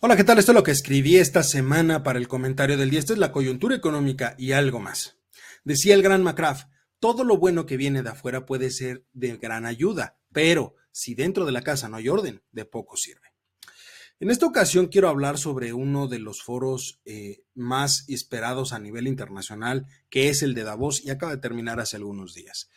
Hola, ¿qué tal? Esto es lo que escribí esta semana para el comentario del día. Esta es la coyuntura económica y algo más. Decía el gran McCraft, todo lo bueno que viene de afuera puede ser de gran ayuda, pero si dentro de la casa no hay orden, de poco sirve. En esta ocasión quiero hablar sobre uno de los foros eh, más esperados a nivel internacional, que es el de Davos, y acaba de terminar hace algunos días.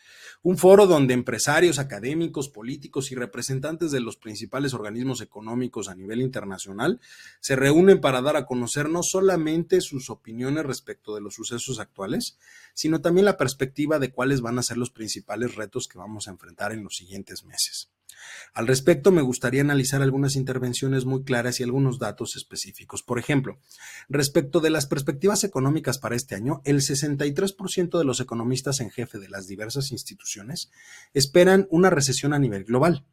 Un foro donde empresarios, académicos, políticos y representantes de los principales organismos económicos a nivel internacional se reúnen para dar a conocer no solamente sus opiniones respecto de los sucesos actuales, sino también la perspectiva de cuáles van a ser los principales retos que vamos a enfrentar en los siguientes meses. Al respecto, me gustaría analizar algunas intervenciones muy claras y algunos datos específicos. Por ejemplo, respecto de las perspectivas económicas para este año, el 63% de los economistas en jefe de las diversas instituciones esperan una recesión a nivel global.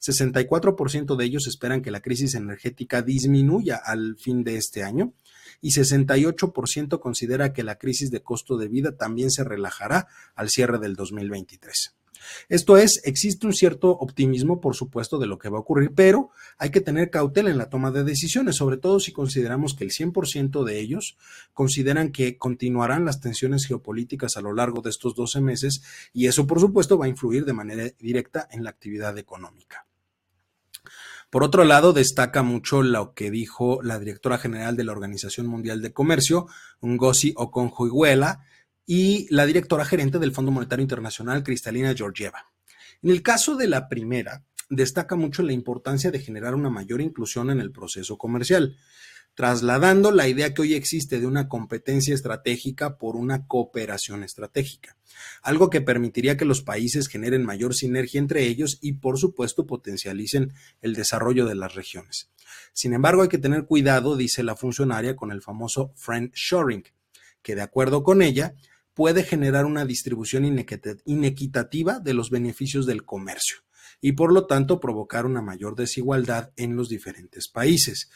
64% de ellos esperan que la crisis energética disminuya al fin de este año y 68% considera que la crisis de costo de vida también se relajará al cierre del 2023. Esto es, existe un cierto optimismo, por supuesto, de lo que va a ocurrir, pero hay que tener cautela en la toma de decisiones, sobre todo si consideramos que el 100% de ellos consideran que continuarán las tensiones geopolíticas a lo largo de estos 12 meses y eso, por supuesto, va a influir de manera directa en la actividad económica. Por otro lado, destaca mucho lo que dijo la directora general de la Organización Mundial de Comercio, Ngozi Okonjo-Iweala, y la directora gerente del Fondo Monetario Internacional, Cristalina Georgieva. En el caso de la primera, destaca mucho la importancia de generar una mayor inclusión en el proceso comercial, trasladando la idea que hoy existe de una competencia estratégica por una cooperación estratégica, algo que permitiría que los países generen mayor sinergia entre ellos y, por supuesto, potencialicen el desarrollo de las regiones. Sin embargo, hay que tener cuidado, dice la funcionaria, con el famoso friend shoring, que de acuerdo con ella, puede generar una distribución inequitativa de los beneficios del comercio y por lo tanto provocar una mayor desigualdad en los diferentes países.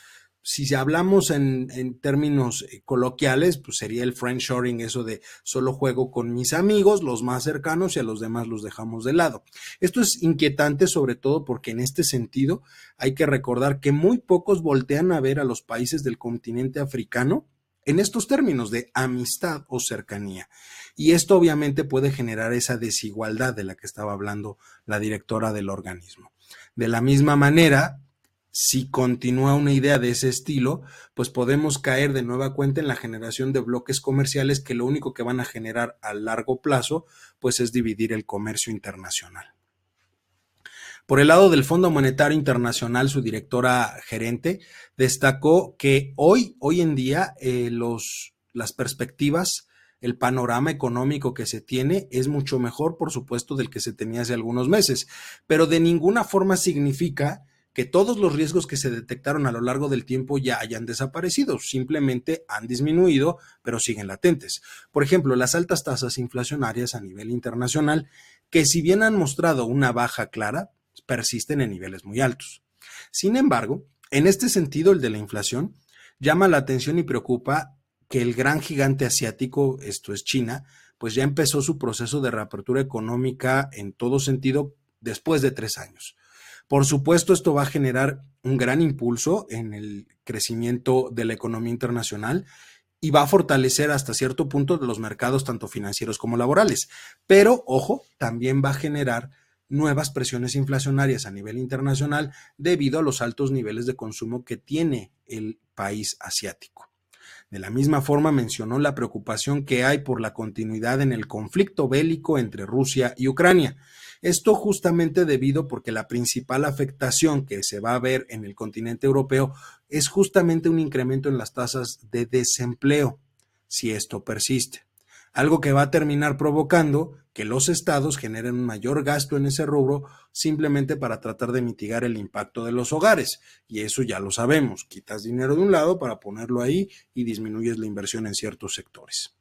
Si hablamos en, términos eh, coloquiales, pues sería el friendshoring, eso de solo juego con mis amigos, los más cercanos y a los demás los dejamos de lado. Esto es inquietante sobre todo porque en este sentido hay que recordar que muy pocos voltean a ver a los países del continente africano en estos términos de amistad o cercanía. Y esto obviamente puede generar esa desigualdad de la que estaba hablando la directora del organismo. De la misma manera, si continúa una idea de ese estilo, pues podemos caer de nueva cuenta en la generación de bloques comerciales que lo único que van a generar a largo plazo, pues es dividir el comercio internacional. Por el lado del Fondo Monetario Internacional, su directora gerente destacó que hoy, hoy en día, eh, los, las perspectivas, el panorama económico que se tiene es mucho mejor, por supuesto, del que se tenía hace algunos meses, pero de ninguna forma significa que todos los riesgos que se detectaron a lo largo del tiempo ya hayan desaparecido, simplemente han disminuido, pero siguen latentes. Por ejemplo, las altas tasas inflacionarias a nivel internacional, que si bien han mostrado una baja clara, persisten en niveles muy altos. Sin embargo, en este sentido, el de la inflación, llama la atención y preocupa que el gran gigante asiático, esto es China, pues ya empezó su proceso de reapertura económica en todo sentido después de tres años. Por supuesto, esto va a generar un gran impulso en el crecimiento de la economía internacional y va a fortalecer hasta cierto punto los mercados tanto financieros como laborales. Pero, ojo, también va a generar nuevas presiones inflacionarias a nivel internacional debido a los altos niveles de consumo que tiene el país asiático. De la misma forma mencionó la preocupación que hay por la continuidad en el conflicto bélico entre Rusia y Ucrania. Esto justamente debido porque la principal afectación que se va a ver en el continente europeo es justamente un incremento en las tasas de desempleo, si esto persiste algo que va a terminar provocando que los estados generen un mayor gasto en ese rubro simplemente para tratar de mitigar el impacto de los hogares. Y eso ya lo sabemos, quitas dinero de un lado para ponerlo ahí y disminuyes la inversión en ciertos sectores.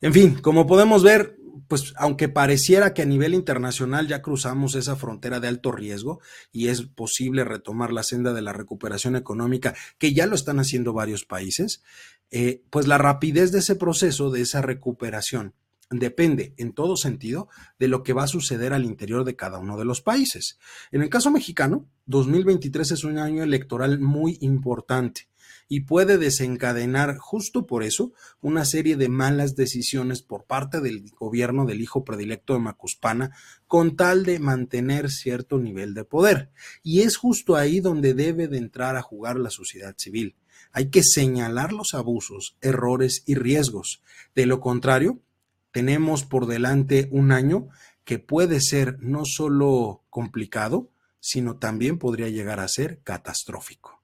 En fin, como podemos ver, pues aunque pareciera que a nivel internacional ya cruzamos esa frontera de alto riesgo y es posible retomar la senda de la recuperación económica, que ya lo están haciendo varios países, eh, pues la rapidez de ese proceso, de esa recuperación, depende en todo sentido de lo que va a suceder al interior de cada uno de los países. En el caso mexicano, 2023 es un año electoral muy importante y puede desencadenar justo por eso una serie de malas decisiones por parte del gobierno del hijo predilecto de Macuspana con tal de mantener cierto nivel de poder. Y es justo ahí donde debe de entrar a jugar la sociedad civil. Hay que señalar los abusos, errores y riesgos. De lo contrario, tenemos por delante un año que puede ser no solo complicado, sino también podría llegar a ser catastrófico.